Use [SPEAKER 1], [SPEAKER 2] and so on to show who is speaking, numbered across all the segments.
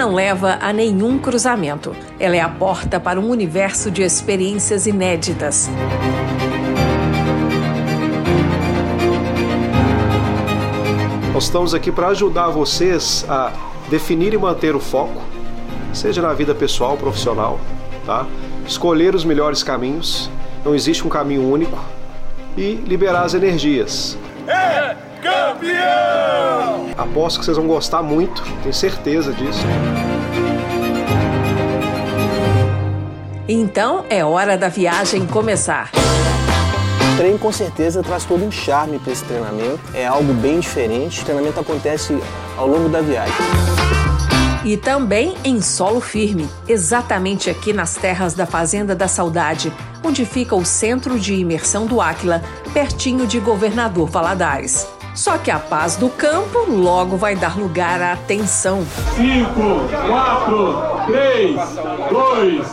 [SPEAKER 1] Não leva a nenhum cruzamento. Ela é a porta para um universo de experiências inéditas.
[SPEAKER 2] Nós estamos aqui para ajudar vocês a definir e manter o foco, seja na vida pessoal, profissional, tá? Escolher os melhores caminhos, não existe um caminho único e liberar as energias.
[SPEAKER 3] É campeão!
[SPEAKER 2] Aposto que vocês vão gostar muito, tenho certeza disso.
[SPEAKER 1] Então é hora da viagem começar.
[SPEAKER 4] O treino com certeza traz todo um charme para esse treinamento. É algo bem diferente. O treinamento acontece ao longo da viagem.
[SPEAKER 1] E também em solo firme, exatamente aqui nas terras da Fazenda da Saudade, onde fica o centro de imersão do Áquila, pertinho de Governador Valadares. Só que a paz do campo logo vai dar lugar à tensão.
[SPEAKER 3] 5, 4, 3, 2,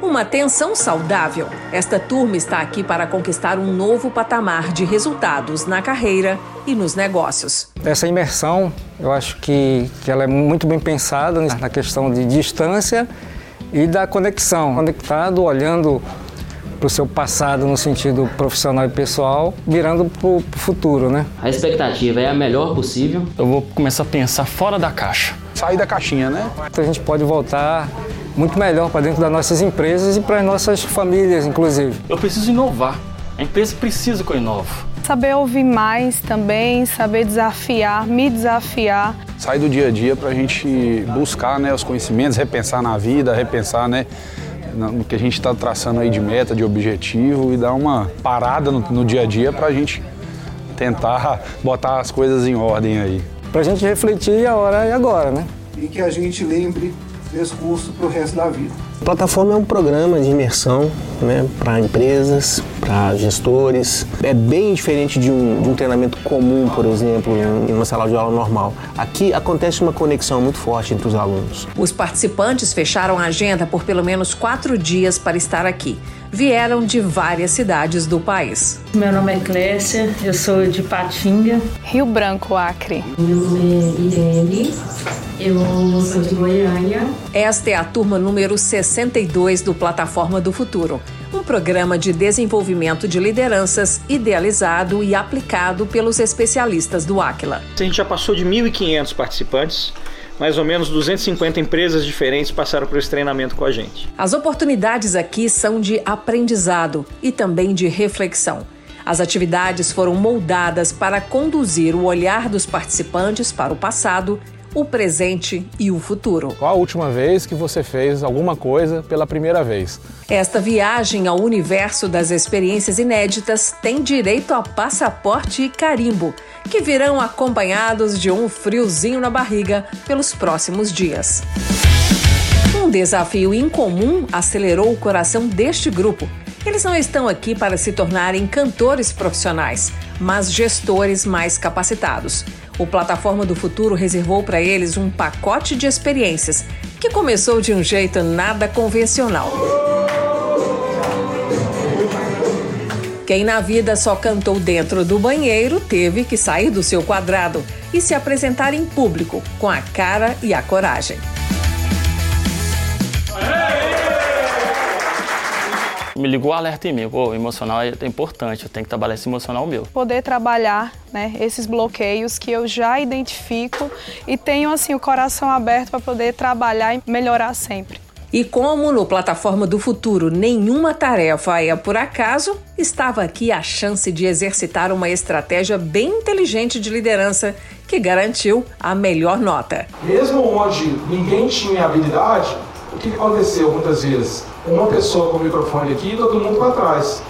[SPEAKER 3] 1.
[SPEAKER 1] Uma tensão saudável. Esta turma está aqui para conquistar um novo patamar de resultados na carreira e nos negócios.
[SPEAKER 5] Essa imersão, eu acho que, que ela é muito bem pensada na questão de distância e da conexão. Conectado, olhando para o seu passado no sentido profissional e pessoal, virando para o futuro, né?
[SPEAKER 6] A expectativa é a melhor possível.
[SPEAKER 7] Eu vou começar a pensar fora da caixa.
[SPEAKER 8] Sair da caixinha, né?
[SPEAKER 5] Então a gente pode voltar muito melhor para dentro das nossas empresas e para as nossas famílias, inclusive.
[SPEAKER 7] Eu preciso inovar. A empresa precisa que eu inovo.
[SPEAKER 9] Saber ouvir mais também, saber desafiar, me desafiar.
[SPEAKER 8] Sair do dia a dia para a gente buscar né, os conhecimentos, repensar na vida, repensar né, no que a gente está traçando aí de meta, de objetivo e dar uma parada no, no dia a dia para a gente tentar botar as coisas em ordem aí.
[SPEAKER 5] Para a gente refletir a hora e agora, né?
[SPEAKER 10] E que a gente lembre desse curso para o resto da vida.
[SPEAKER 4] A plataforma é um programa de imersão né, para empresas, para gestores. É bem diferente de um, de um, treinamento comum, por exemplo, em uma sala de aula normal. Aqui acontece uma conexão muito forte entre os alunos.
[SPEAKER 1] Os participantes fecharam a agenda por pelo menos quatro dias para estar aqui. Vieram de várias cidades do país.
[SPEAKER 11] Meu nome é Clécia, eu sou de Patinga.
[SPEAKER 9] Rio Branco, Acre.
[SPEAKER 12] Meu nome é Irene, eu sou de Goiânia.
[SPEAKER 1] Esta é a turma número 62 do Plataforma do Futuro, um programa de desenvolvimento de lideranças idealizado e aplicado pelos especialistas do Aquila.
[SPEAKER 13] A gente já passou de 1.500 participantes. Mais ou menos 250 empresas diferentes passaram por esse treinamento com a gente.
[SPEAKER 1] As oportunidades aqui são de aprendizado e também de reflexão. As atividades foram moldadas para conduzir o olhar dos participantes para o passado o presente e o futuro.
[SPEAKER 8] Qual a última vez que você fez alguma coisa pela primeira vez?
[SPEAKER 1] Esta viagem ao universo das experiências inéditas tem direito a passaporte e carimbo, que virão acompanhados de um friozinho na barriga pelos próximos dias. Um desafio incomum acelerou o coração deste grupo. Eles não estão aqui para se tornarem cantores profissionais, mas gestores mais capacitados. O Plataforma do Futuro reservou para eles um pacote de experiências que começou de um jeito nada convencional. Quem na vida só cantou dentro do banheiro teve que sair do seu quadrado e se apresentar em público com a cara e a coragem.
[SPEAKER 7] Me ligou o alerta em mim. o emocional é importante, eu tenho que trabalhar esse emocional meu.
[SPEAKER 9] Poder trabalhar né, esses bloqueios que eu já identifico e tenho assim o coração aberto para poder trabalhar e melhorar sempre.
[SPEAKER 1] E como no Plataforma do Futuro nenhuma tarefa é por acaso, estava aqui a chance de exercitar uma estratégia bem inteligente de liderança que garantiu a melhor nota.
[SPEAKER 10] Mesmo onde ninguém tinha habilidade, o que aconteceu muitas vezes? Uma pessoa com o microfone aqui e todo mundo para trás.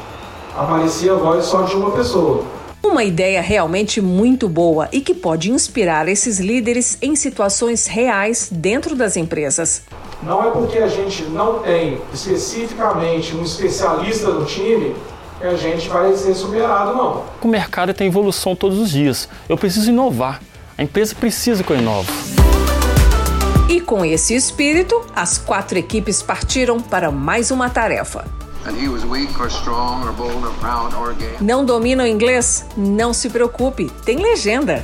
[SPEAKER 10] Aparecia a voz só de uma pessoa.
[SPEAKER 1] Uma ideia realmente muito boa e que pode inspirar esses líderes em situações reais dentro das empresas.
[SPEAKER 10] Não é porque a gente não tem especificamente um especialista no time que a gente vai ser superado, não.
[SPEAKER 7] O mercado tem evolução todos os dias. Eu preciso inovar. A empresa precisa que eu inove.
[SPEAKER 1] Com esse espírito, as quatro equipes partiram para mais uma tarefa. Não domina o inglês? Não se preocupe, tem legenda.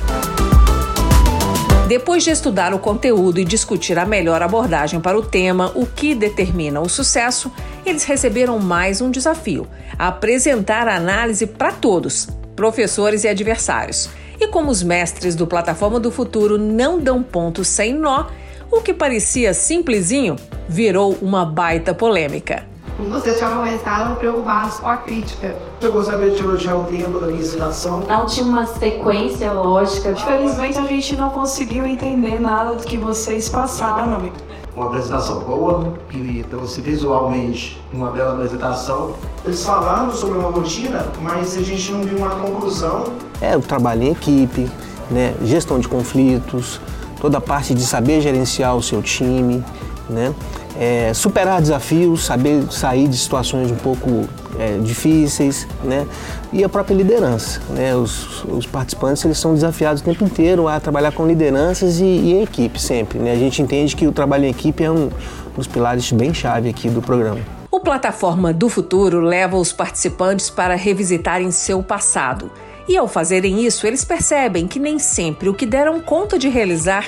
[SPEAKER 1] Depois de estudar o conteúdo e discutir a melhor abordagem para o tema, o que determina o sucesso, eles receberam mais um desafio: apresentar a análise para todos, professores e adversários. E como os mestres do Plataforma do Futuro não dão ponto sem nó, o que parecia simplesinho virou uma baita polêmica.
[SPEAKER 14] Vocês já começaram preocupados com a crítica.
[SPEAKER 3] Eu gostaria de elogiar o tempo da ensinação.
[SPEAKER 15] Não tinha uma sequência lógica.
[SPEAKER 9] Infelizmente a gente não conseguiu entender nada do que vocês passaram.
[SPEAKER 3] Uma apresentação boa, que trouxe visualmente uma bela apresentação. Eles falaram sobre uma rotina, mas a gente não viu uma conclusão.
[SPEAKER 4] É o trabalho em equipe, né? gestão de conflitos, toda a parte de saber gerenciar o seu time, né? É, superar desafios, saber sair de situações um pouco é, difíceis, né? E a própria liderança, né? Os, os, participantes eles são desafiados o tempo inteiro a trabalhar com lideranças e, e em equipe sempre, né? A gente entende que o trabalho em equipe é um dos pilares bem chave aqui do programa.
[SPEAKER 1] O Plataforma do Futuro leva os participantes para revisitarem seu passado. E ao fazerem isso, eles percebem que nem sempre o que deram conta de realizar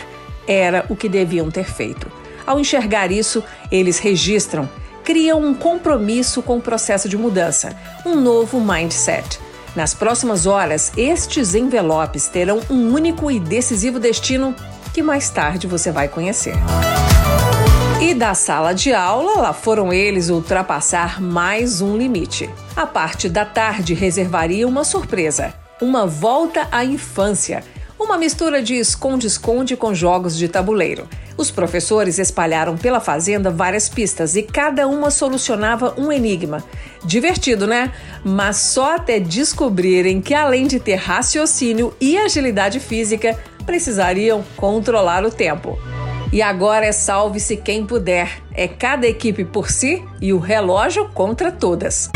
[SPEAKER 1] era o que deviam ter feito. Ao enxergar isso, eles registram, criam um compromisso com o processo de mudança, um novo mindset. Nas próximas horas, estes envelopes terão um único e decisivo destino que mais tarde você vai conhecer. E da sala de aula, lá foram eles ultrapassar mais um limite. A parte da tarde reservaria uma surpresa: uma volta à infância uma mistura de esconde-esconde com jogos de tabuleiro. Os professores espalharam pela fazenda várias pistas e cada uma solucionava um enigma. Divertido, né? Mas só até descobrirem que, além de ter raciocínio e agilidade física, precisariam controlar o tempo. E agora é salve-se quem puder. É cada equipe por si e o relógio contra todas.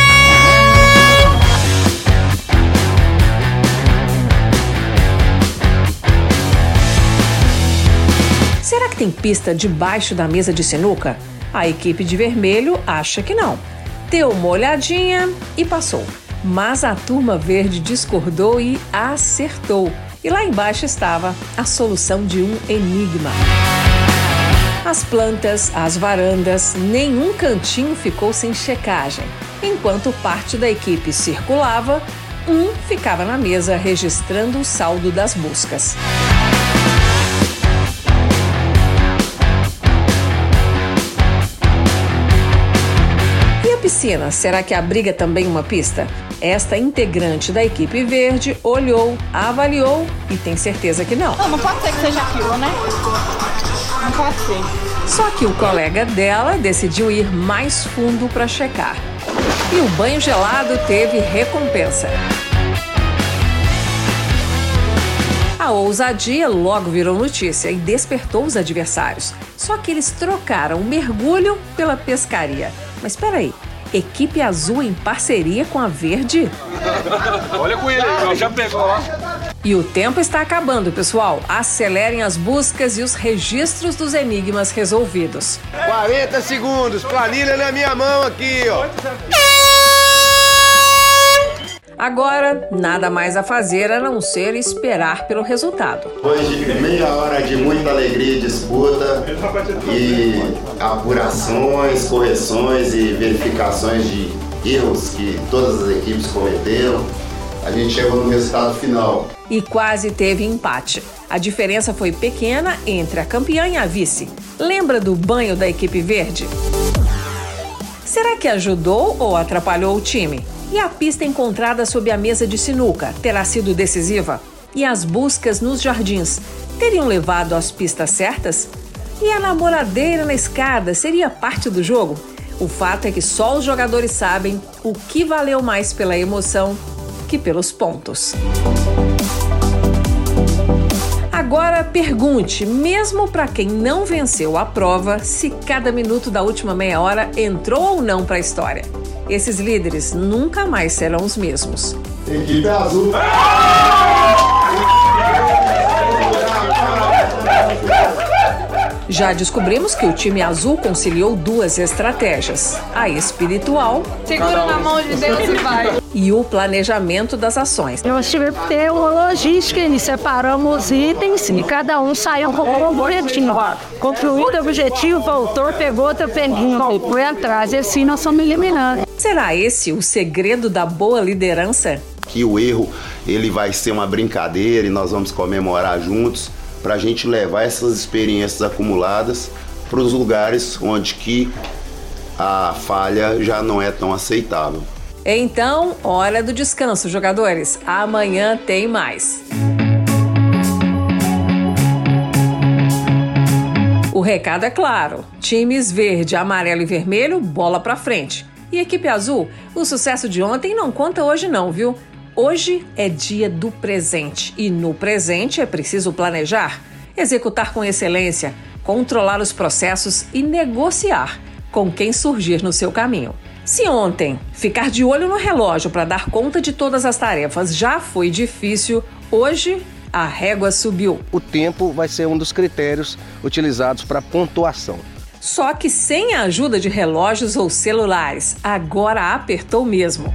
[SPEAKER 1] Tem pista debaixo da mesa de sinuca? A equipe de vermelho acha que não. Deu uma olhadinha e passou. Mas a turma verde discordou e acertou. E lá embaixo estava a solução de um enigma. As plantas, as varandas, nenhum cantinho ficou sem checagem. Enquanto parte da equipe circulava, um ficava na mesa registrando o saldo das buscas. Piscina, será que abriga também uma pista? Esta integrante da equipe verde olhou, avaliou e tem certeza que não.
[SPEAKER 9] Não, não pode ser que seja aquilo, né? Não pode ser.
[SPEAKER 1] Só que o colega dela decidiu ir mais fundo para checar. E o banho gelado teve recompensa. A ousadia logo virou notícia e despertou os adversários. Só que eles trocaram o mergulho pela pescaria. Mas espera aí, Equipe Azul em parceria com a Verde?
[SPEAKER 16] Olha com ele, já pegou, ó.
[SPEAKER 1] E o tempo está acabando, pessoal. Acelerem as buscas e os registros dos enigmas resolvidos.
[SPEAKER 17] 40 segundos, planilha na minha mão aqui, ó.
[SPEAKER 1] Agora, nada mais a fazer a não ser esperar pelo resultado.
[SPEAKER 18] Depois de meia hora de muita alegria e disputa e apurações, correções e verificações de erros que todas as equipes cometeram, a gente chegou no resultado final.
[SPEAKER 1] E quase teve empate. A diferença foi pequena entre a campeã e a vice. Lembra do banho da equipe verde? Será que ajudou ou atrapalhou o time? E a pista encontrada sob a mesa de sinuca terá sido decisiva? E as buscas nos jardins teriam levado às pistas certas? E a namoradeira na escada seria parte do jogo? O fato é que só os jogadores sabem o que valeu mais pela emoção que pelos pontos. Agora pergunte, mesmo para quem não venceu a prova, se cada minuto da última meia hora entrou ou não para a história. Esses líderes nunca mais serão os mesmos.
[SPEAKER 18] Equipe azul.
[SPEAKER 1] Já descobrimos que o time azul conciliou duas estratégias: a espiritual.
[SPEAKER 9] Segura na mão de Deus e vai.
[SPEAKER 1] e o planejamento das ações.
[SPEAKER 12] Nós tivemos que ter uma logística e separamos os itens e cada um saiu com um objetivo. Concluído o objetivo, voltou, pegou outro peninho, foi atrás. E assim nós somos eliminando.
[SPEAKER 1] Será esse o segredo da boa liderança?
[SPEAKER 18] Que o erro ele vai ser uma brincadeira e nós vamos comemorar juntos para a gente levar essas experiências acumuladas para os lugares onde que a falha já não é tão aceitável.
[SPEAKER 1] Então, hora do descanso, jogadores. Amanhã tem mais. O recado é claro: times verde, amarelo e vermelho, bola pra frente. E equipe azul, o sucesso de ontem não conta hoje não, viu? Hoje é dia do presente e no presente é preciso planejar, executar com excelência, controlar os processos e negociar com quem surgir no seu caminho. Se ontem ficar de olho no relógio para dar conta de todas as tarefas já foi difícil, hoje a régua subiu.
[SPEAKER 19] O tempo vai ser um dos critérios utilizados para pontuação.
[SPEAKER 1] Só que sem a ajuda de relógios ou celulares, agora apertou mesmo.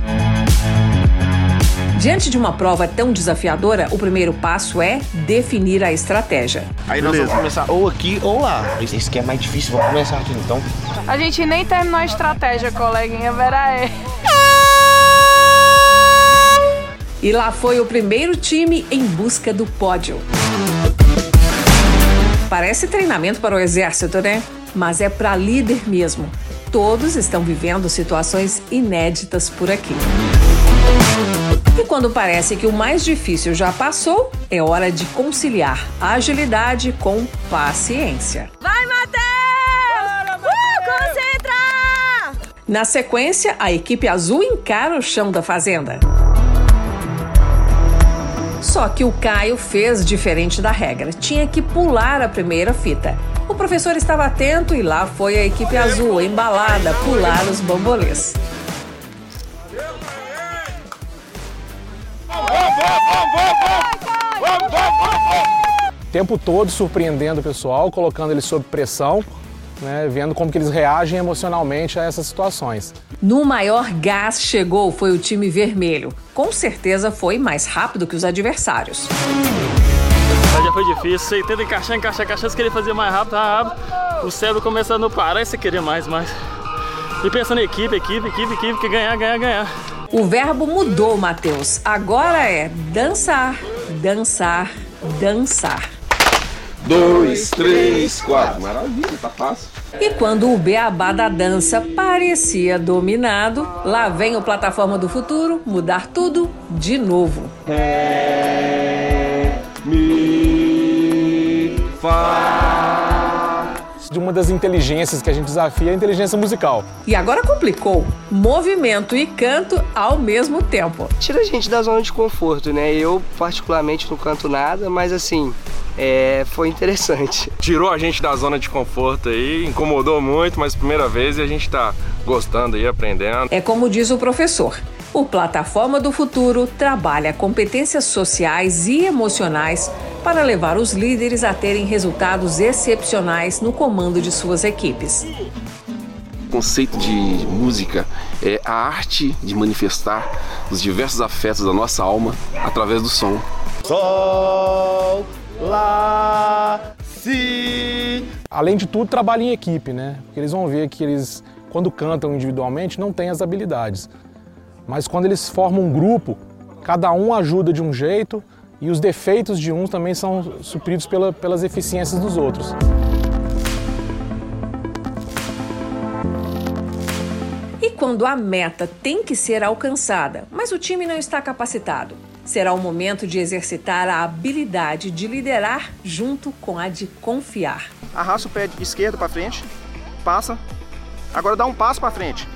[SPEAKER 1] Diante de uma prova tão desafiadora, o primeiro passo é definir a estratégia.
[SPEAKER 19] Aí nós vamos começar ou aqui ou lá. Esse aqui é mais difícil, vamos começar aqui então.
[SPEAKER 9] A gente nem terminou a estratégia, coleguinha, verá é.
[SPEAKER 1] E lá foi o primeiro time em busca do pódio. Parece treinamento para o exército, né? Mas é para líder mesmo. Todos estão vivendo situações inéditas por aqui. E quando parece que o mais difícil já passou, é hora de conciliar agilidade com paciência.
[SPEAKER 12] Vai, Matheus! Uh, concentra!
[SPEAKER 1] Na sequência, a equipe azul encara o chão da fazenda. Só que o Caio fez diferente da regra. Tinha que pular a primeira fita. O professor estava atento e lá foi a equipe azul, embalada, pular os bambolês.
[SPEAKER 10] O tempo todo surpreendendo o pessoal, colocando eles sob pressão, né, vendo como que eles reagem emocionalmente a essas situações.
[SPEAKER 1] No maior gás chegou foi o time vermelho. Com certeza foi mais rápido que os adversários.
[SPEAKER 7] Mas já foi difícil, você tenta encaixar, encaixar, encaixar, você queria fazer mais rápido, rápido. O cérebro começa a não parar e você queria mais, mais. E pensando em equipe, equipe, equipe, equipe, que ganhar, ganhar, ganhar.
[SPEAKER 1] O verbo mudou, Matheus. Agora é dançar, dançar, dançar.
[SPEAKER 17] Dois, três, quatro. Maravilha, tá fácil.
[SPEAKER 1] E quando o beabá da dança parecia dominado, lá vem o Plataforma do Futuro mudar tudo de novo.
[SPEAKER 17] Ré, fá.
[SPEAKER 10] De uma das inteligências que a gente desafia é a inteligência musical.
[SPEAKER 1] E agora complicou. Movimento e canto ao mesmo tempo.
[SPEAKER 20] Tira a gente da zona de conforto, né? Eu, particularmente, não canto nada, mas assim, é, foi interessante.
[SPEAKER 16] Tirou a gente da zona de conforto aí, incomodou muito, mas primeira vez e a gente tá gostando e aprendendo.
[SPEAKER 1] É como diz o professor. O Plataforma do Futuro trabalha competências sociais e emocionais para levar os líderes a terem resultados excepcionais no comando de suas equipes.
[SPEAKER 21] O conceito de música é a arte de manifestar os diversos afetos da nossa alma através do som.
[SPEAKER 17] Sol, lá, si.
[SPEAKER 10] Além de tudo, trabalho em equipe, né? Porque eles vão ver que eles, quando cantam individualmente, não têm as habilidades. Mas quando eles formam um grupo, cada um ajuda de um jeito e os defeitos de uns também são supridos pela, pelas eficiências dos outros.
[SPEAKER 1] E quando a meta tem que ser alcançada, mas o time não está capacitado, será o momento de exercitar a habilidade de liderar junto com a de confiar.
[SPEAKER 20] Arrasta o pé esquerdo para frente, passa. Agora dá um passo para frente.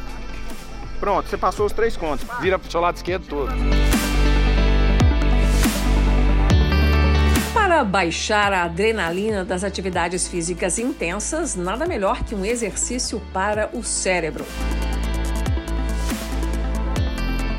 [SPEAKER 20] Pronto, você passou os três contos.
[SPEAKER 10] Vira pro seu lado esquerdo todo.
[SPEAKER 1] Para baixar a adrenalina das atividades físicas intensas, nada melhor que um exercício para o cérebro.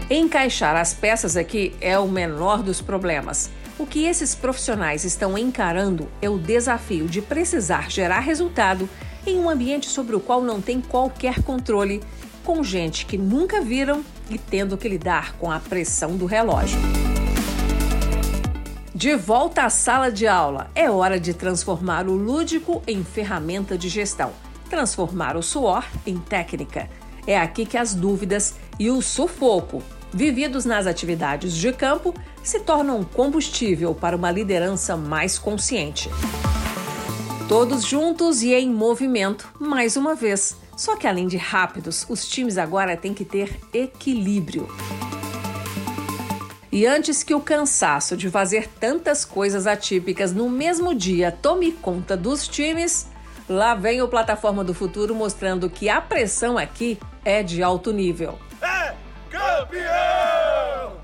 [SPEAKER 1] Encaixar as peças aqui é o menor dos problemas. O que esses profissionais estão encarando é o desafio de precisar gerar resultado em um ambiente sobre o qual não tem qualquer controle, com gente que nunca viram e tendo que lidar com a pressão do relógio. De volta à sala de aula, é hora de transformar o lúdico em ferramenta de gestão, transformar o suor em técnica. É aqui que as dúvidas e o sufoco, vividos nas atividades de campo, se tornam combustível para uma liderança mais consciente. Todos juntos e em movimento, mais uma vez. Só que além de rápidos, os times agora têm que ter equilíbrio. E antes que o cansaço de fazer tantas coisas atípicas no mesmo dia tome conta dos times, lá vem o Plataforma do Futuro mostrando que a pressão aqui é de alto nível.
[SPEAKER 17] É campeão!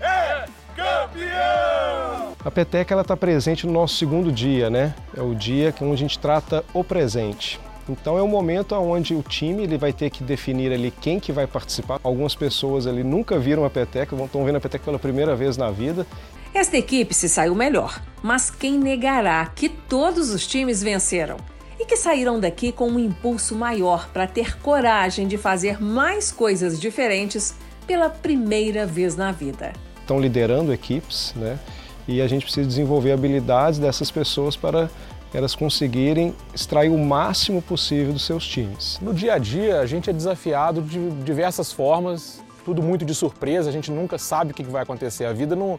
[SPEAKER 17] É campeão!
[SPEAKER 2] A peteca ela está presente no nosso segundo dia, né? É o dia que a gente trata o presente. Então é um momento onde o time ele vai ter que definir ali quem que vai participar. Algumas pessoas ali nunca viram a peteca, estão vendo a peteca pela primeira vez na vida.
[SPEAKER 1] Esta equipe se saiu melhor, mas quem negará que todos os times venceram? E que saíram daqui com um impulso maior para ter coragem de fazer mais coisas diferentes pela primeira vez na vida.
[SPEAKER 2] Estão liderando equipes, né? E a gente precisa desenvolver habilidades dessas pessoas para elas conseguirem extrair o máximo possível dos seus times.
[SPEAKER 10] No dia a dia, a gente é desafiado de diversas formas, tudo muito de surpresa, a gente nunca sabe o que vai acontecer. A vida não,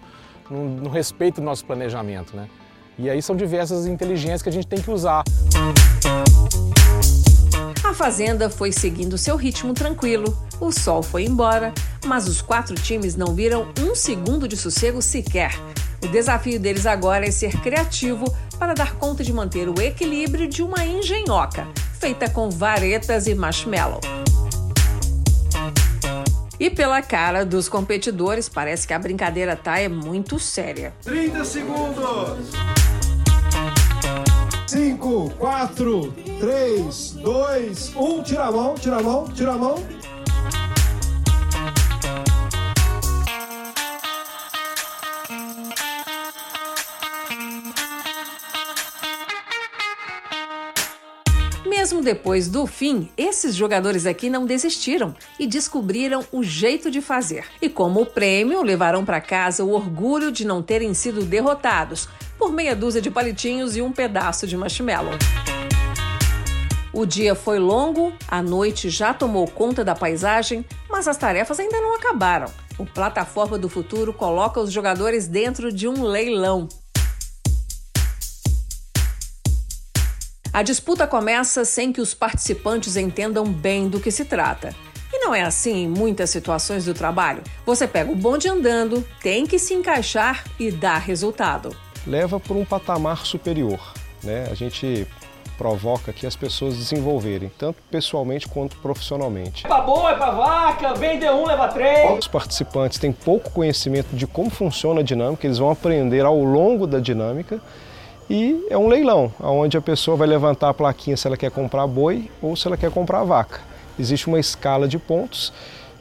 [SPEAKER 10] não, não respeita o nosso planejamento, né? E aí são diversas inteligências que a gente tem que usar.
[SPEAKER 1] A Fazenda foi seguindo seu ritmo tranquilo, o sol foi embora, mas os quatro times não viram um segundo de sossego sequer. O desafio deles agora é ser criativo para dar conta de manter o equilíbrio de uma engenhoca, feita com varetas e marshmallow. E pela cara dos competidores, parece que a brincadeira tá é muito séria.
[SPEAKER 17] 30 segundos! 5, 4, 3, 2, 1. Tira a mão, tira a mão, tira a mão.
[SPEAKER 1] Mesmo depois do fim, esses jogadores aqui não desistiram e descobriram o jeito de fazer. E como prêmio, levaram para casa o orgulho de não terem sido derrotados por meia dúzia de palitinhos e um pedaço de marshmallow. O dia foi longo, a noite já tomou conta da paisagem, mas as tarefas ainda não acabaram. O Plataforma do Futuro coloca os jogadores dentro de um leilão. A disputa começa sem que os participantes entendam bem do que se trata. E não é assim em muitas situações do trabalho. Você pega o bonde andando, tem que se encaixar e dar resultado.
[SPEAKER 2] Leva por um patamar superior. Né? A gente provoca que as pessoas desenvolverem, tanto pessoalmente quanto profissionalmente.
[SPEAKER 22] É pra boi, é pra vaca, vende um, leva três.
[SPEAKER 2] Os participantes têm pouco conhecimento de como funciona a dinâmica, eles vão aprender ao longo da dinâmica e é um leilão, onde a pessoa vai levantar a plaquinha se ela quer comprar boi ou se ela quer comprar vaca. Existe uma escala de pontos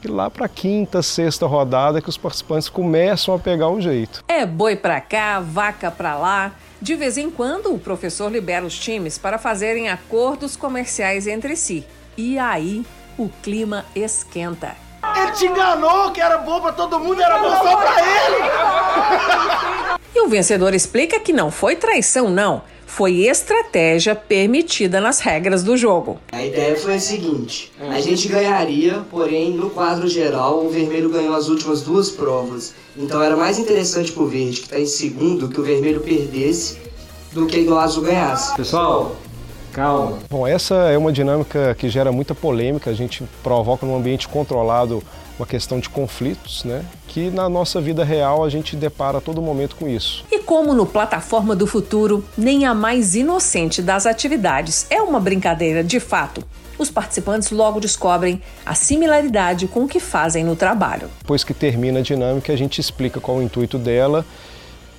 [SPEAKER 2] e lá para a quinta, sexta rodada que os participantes começam a pegar o jeito.
[SPEAKER 1] É boi para cá, vaca para lá. De vez em quando, o professor libera os times para fazerem acordos comerciais entre si. E aí, o clima esquenta.
[SPEAKER 22] Ele te enganou que era bom para todo mundo, era bom só para ele.
[SPEAKER 1] E o vencedor explica que não foi traição, não. Foi estratégia permitida nas regras do jogo.
[SPEAKER 23] A ideia foi a seguinte: a gente ganharia, porém, no quadro geral, o vermelho ganhou as últimas duas provas. Então era mais interessante pro verde, que está em segundo, que o vermelho perdesse do que o azul ganhasse.
[SPEAKER 22] Pessoal, calma.
[SPEAKER 2] Bom, essa é uma dinâmica que gera muita polêmica. A gente provoca num ambiente controlado uma questão de conflitos, né? Que na nossa vida real a gente depara a todo momento com isso.
[SPEAKER 1] E como no Plataforma do Futuro, nem a mais inocente das atividades é uma brincadeira de fato. Os participantes logo descobrem a similaridade com o que fazem no trabalho.
[SPEAKER 2] Depois que termina a dinâmica, a gente explica qual é o intuito dela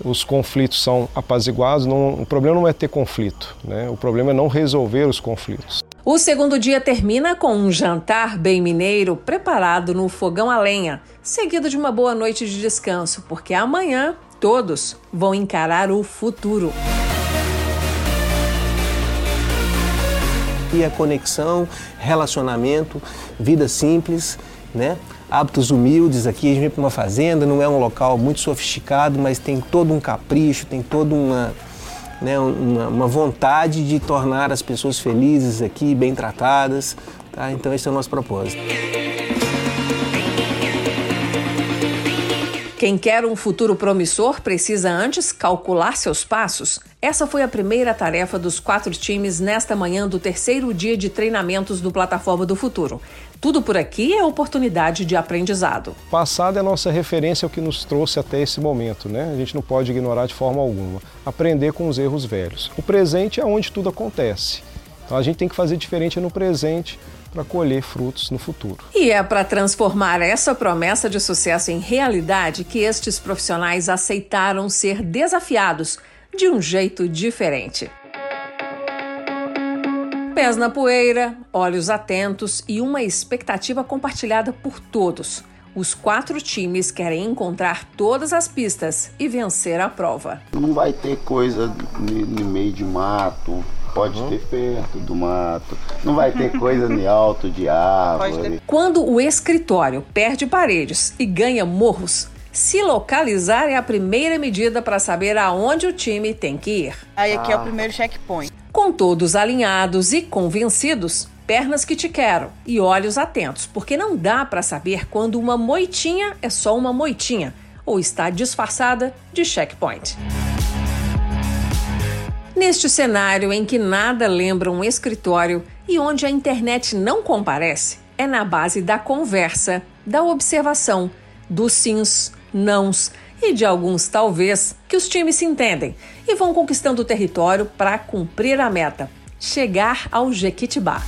[SPEAKER 2] os conflitos são apaziguados, não, o problema não é ter conflito, né? o problema é não resolver os conflitos.
[SPEAKER 1] O segundo dia termina com um jantar bem mineiro preparado no fogão a lenha, seguido de uma boa noite de descanso, porque amanhã todos vão encarar o futuro.
[SPEAKER 4] E a conexão, relacionamento, vida simples, né? hábitos humildes aqui. A gente vem para uma fazenda, não é um local muito sofisticado, mas tem todo um capricho, tem toda uma, né, uma, uma vontade de tornar as pessoas felizes aqui, bem tratadas. Tá? Então, esse é o nosso propósito.
[SPEAKER 1] Quem quer um futuro promissor precisa antes calcular seus passos. Essa foi a primeira tarefa dos quatro times nesta manhã do terceiro dia de treinamentos do Plataforma do Futuro. Tudo por aqui é oportunidade de aprendizado.
[SPEAKER 2] O passado é nossa referência ao que nos trouxe até esse momento, né? A gente não pode ignorar de forma alguma. Aprender com os erros velhos. O presente é onde tudo acontece. Então a gente tem que fazer diferente no presente para colher frutos no futuro.
[SPEAKER 1] E é para transformar essa promessa de sucesso em realidade que estes profissionais aceitaram ser desafiados de um jeito diferente. Pés na poeira, olhos atentos e uma expectativa compartilhada por todos. Os quatro times querem encontrar todas as pistas e vencer a prova.
[SPEAKER 24] Não vai ter coisa no meio de mato, Pode uhum. ter perto do mato, não vai ter coisa nem alto de árvore.
[SPEAKER 1] Quando o escritório perde paredes e ganha morros, se localizar é a primeira medida para saber aonde o time tem que ir.
[SPEAKER 25] Aí aqui ah. é o primeiro checkpoint.
[SPEAKER 1] Com todos alinhados e convencidos, pernas que te quero e olhos atentos, porque não dá para saber quando uma moitinha é só uma moitinha ou está disfarçada de checkpoint. Neste cenário em que nada lembra um escritório e onde a internet não comparece, é na base da conversa, da observação, dos sims, nãos e de alguns talvez que os times se entendem e vão conquistando o território para cumprir a meta, chegar ao Jequitibá.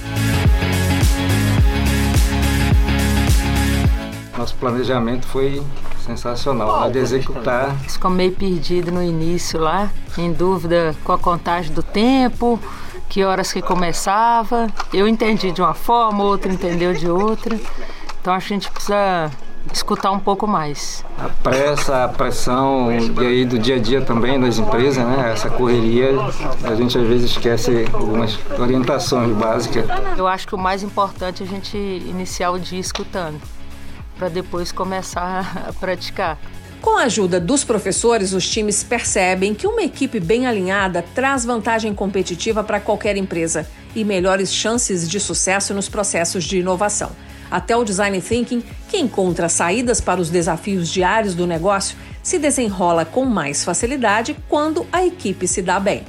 [SPEAKER 5] Nosso planejamento foi sensacional, oh, de executar.
[SPEAKER 12] Ficou meio perdido no início lá, em dúvida com a contagem do tempo, que horas que começava. Eu entendi de uma forma, outro entendeu de outra. Então acho que a gente precisa escutar um pouco mais.
[SPEAKER 5] A pressa, a pressão e aí do dia a dia também das empresas, né? Essa correria, a gente às vezes esquece algumas orientações básicas.
[SPEAKER 12] Eu acho que o mais importante é a gente iniciar o dia escutando para depois começar a praticar.
[SPEAKER 1] Com a ajuda dos professores, os times percebem que uma equipe bem alinhada traz vantagem competitiva para qualquer empresa e melhores chances de sucesso nos processos de inovação. Até o design thinking, que encontra saídas para os desafios diários do negócio, se desenrola com mais facilidade quando a equipe se dá bem.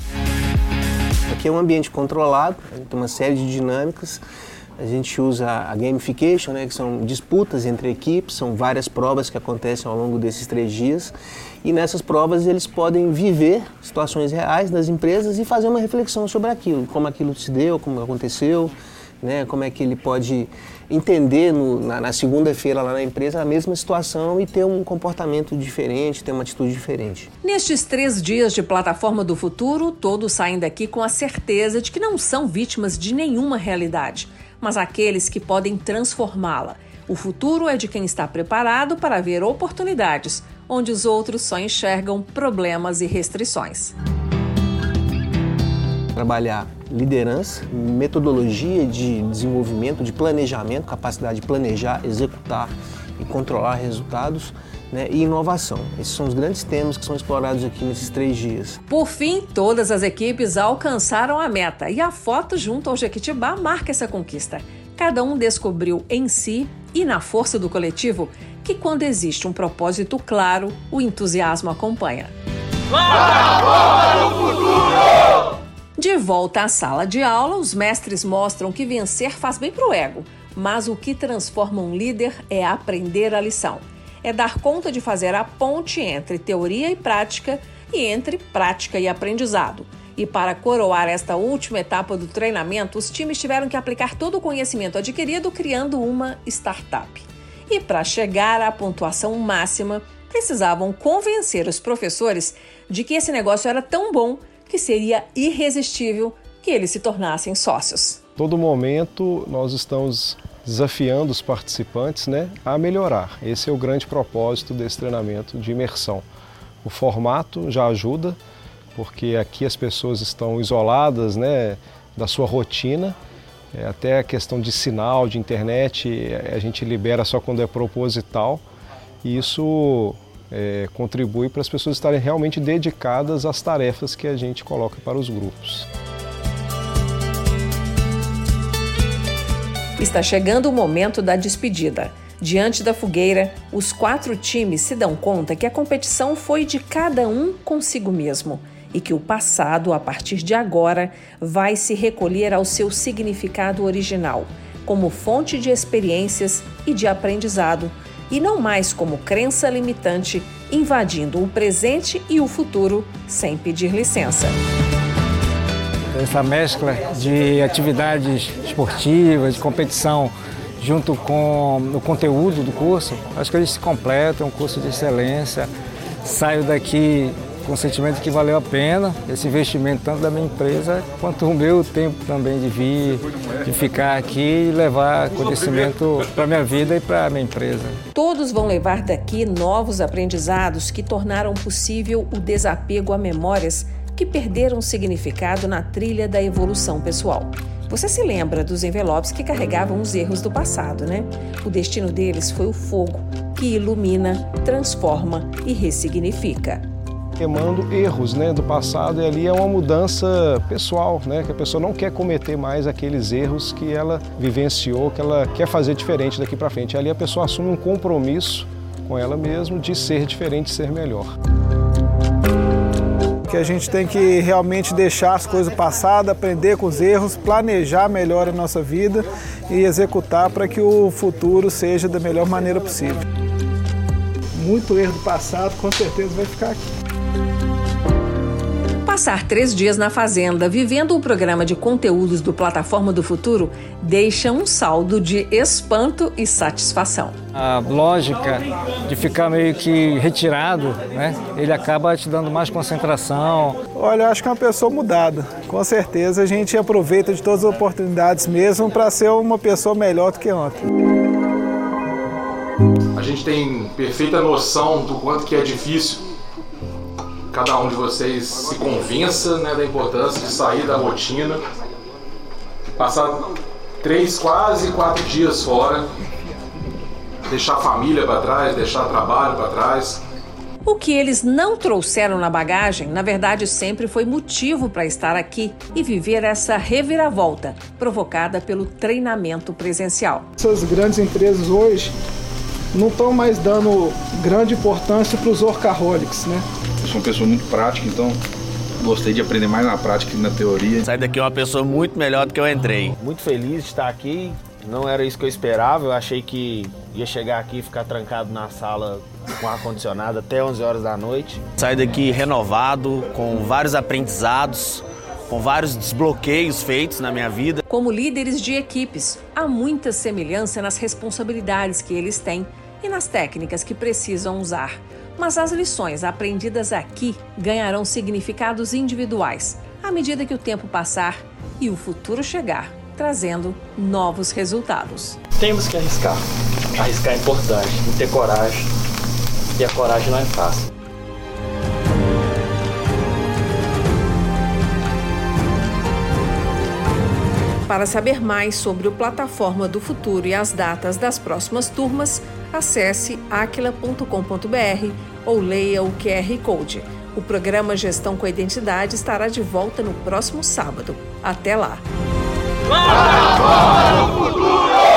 [SPEAKER 4] Aqui é um ambiente controlado, tem uma série de dinâmicas a gente usa a gamification, né, que são disputas entre equipes, são várias provas que acontecem ao longo desses três dias. E nessas provas eles podem viver situações reais das empresas e fazer uma reflexão sobre aquilo, como aquilo se deu, como aconteceu, né, como é que ele pode entender no, na, na segunda-feira lá na empresa a mesma situação e ter um comportamento diferente, ter uma atitude diferente.
[SPEAKER 1] Nestes três dias de plataforma do futuro, todos saem daqui com a certeza de que não são vítimas de nenhuma realidade mas aqueles que podem transformá-la. O futuro é de quem está preparado para ver oportunidades, onde os outros só enxergam problemas e restrições.
[SPEAKER 4] Trabalhar liderança, metodologia de desenvolvimento, de planejamento, capacidade de planejar, executar e controlar resultados né, e inovação. Esses são os grandes temas que são explorados aqui nesses três dias.
[SPEAKER 1] Por fim, todas as equipes alcançaram a meta e a foto junto ao Jequitibá marca essa conquista. Cada um descobriu em si e na força do coletivo que quando existe um propósito claro, o entusiasmo acompanha. De volta à sala de aula, os mestres mostram que vencer faz bem para o ego, mas o que transforma um líder é aprender a lição é dar conta de fazer a ponte entre teoria e prática e entre prática e aprendizado. E para coroar esta última etapa do treinamento, os times tiveram que aplicar todo o conhecimento adquirido criando uma startup. E para chegar à pontuação máxima, precisavam convencer os professores de que esse negócio era tão bom que seria irresistível que eles se tornassem sócios.
[SPEAKER 2] Todo momento nós estamos desafiando os participantes né, a melhorar. Esse é o grande propósito desse treinamento de imersão. O formato já ajuda, porque aqui as pessoas estão isoladas né, da sua rotina É, até a questão de sinal, de internet, a gente libera só quando é proposital. E isso é, contribui para as pessoas estarem realmente dedicadas às tarefas que a gente coloca para os grupos.
[SPEAKER 1] Está chegando o momento da despedida. Diante da fogueira, os quatro times se dão conta que a competição foi de cada um consigo mesmo e que o passado, a partir de agora, vai se recolher ao seu significado original, como fonte de experiências e de aprendizado, e não mais como crença limitante invadindo o presente e o futuro sem pedir licença.
[SPEAKER 5] Essa mescla de atividades esportivas, de competição, junto com o conteúdo do curso, acho que eles se completam, um curso de excelência. Saio daqui com o sentimento que valeu a pena esse investimento tanto da minha empresa quanto o meu tempo também de vir, de ficar aqui e levar conhecimento para a minha vida e para a minha empresa.
[SPEAKER 1] Todos vão levar daqui novos aprendizados que tornaram possível o desapego a memórias que perderam significado na trilha da evolução pessoal. Você se lembra dos envelopes que carregavam os erros do passado, né? O destino deles foi o fogo, que ilumina, transforma e ressignifica.
[SPEAKER 2] Queimando erros né, do passado e ali é uma mudança pessoal, né, que a pessoa não quer cometer mais aqueles erros que ela vivenciou, que ela quer fazer diferente daqui para frente. Ali a pessoa assume um compromisso com ela mesma de ser diferente, ser melhor
[SPEAKER 26] que a gente tem que realmente deixar as coisas passadas, aprender com os erros, planejar melhor a nossa vida e executar para que o futuro seja da melhor maneira possível.
[SPEAKER 17] Muito erro do passado, com certeza vai ficar aqui.
[SPEAKER 1] Passar três dias na fazenda vivendo o programa de conteúdos do Plataforma do Futuro deixa um saldo de espanto e satisfação.
[SPEAKER 5] A lógica de ficar meio que retirado, né? Ele acaba te dando mais concentração.
[SPEAKER 26] Olha, eu acho que é uma pessoa mudada. Com certeza a gente aproveita de todas as oportunidades mesmo para ser uma pessoa melhor do que ontem.
[SPEAKER 3] A gente tem perfeita noção do quanto que é difícil cada um de vocês se convença né, da importância de sair da rotina, passar três, quase quatro dias fora, deixar a família para trás, deixar trabalho para trás.
[SPEAKER 1] O que eles não trouxeram na bagagem, na verdade, sempre foi motivo para estar aqui e viver essa reviravolta provocada pelo treinamento presencial.
[SPEAKER 17] Essas grandes empresas hoje não estão mais dando grande importância para os workaholics, né?
[SPEAKER 10] Eu sou uma pessoa muito prática, então gostei de aprender mais na prática que na teoria.
[SPEAKER 19] Saí daqui uma pessoa muito melhor do que eu entrei.
[SPEAKER 27] Muito feliz de estar aqui. Não era isso que eu esperava. Eu achei que ia chegar aqui e ficar trancado na sala com ar-condicionado até 11 horas da noite.
[SPEAKER 19] Saí daqui renovado, com vários aprendizados, com vários desbloqueios feitos na minha vida.
[SPEAKER 1] Como líderes de equipes, há muita semelhança nas responsabilidades que eles têm e nas técnicas que precisam usar. Mas as lições aprendidas aqui ganharão significados individuais à medida que o tempo passar e o futuro chegar, trazendo novos resultados.
[SPEAKER 7] Temos que arriscar. Arriscar é importante, e ter coragem. E a coragem não é fácil.
[SPEAKER 1] Para saber mais sobre o Plataforma do Futuro e as datas das próximas turmas, acesse aquila.com.br ou leia o QR Code. O programa Gestão com Identidade estará de volta no próximo sábado. Até lá!
[SPEAKER 22] Plataforma do Futuro!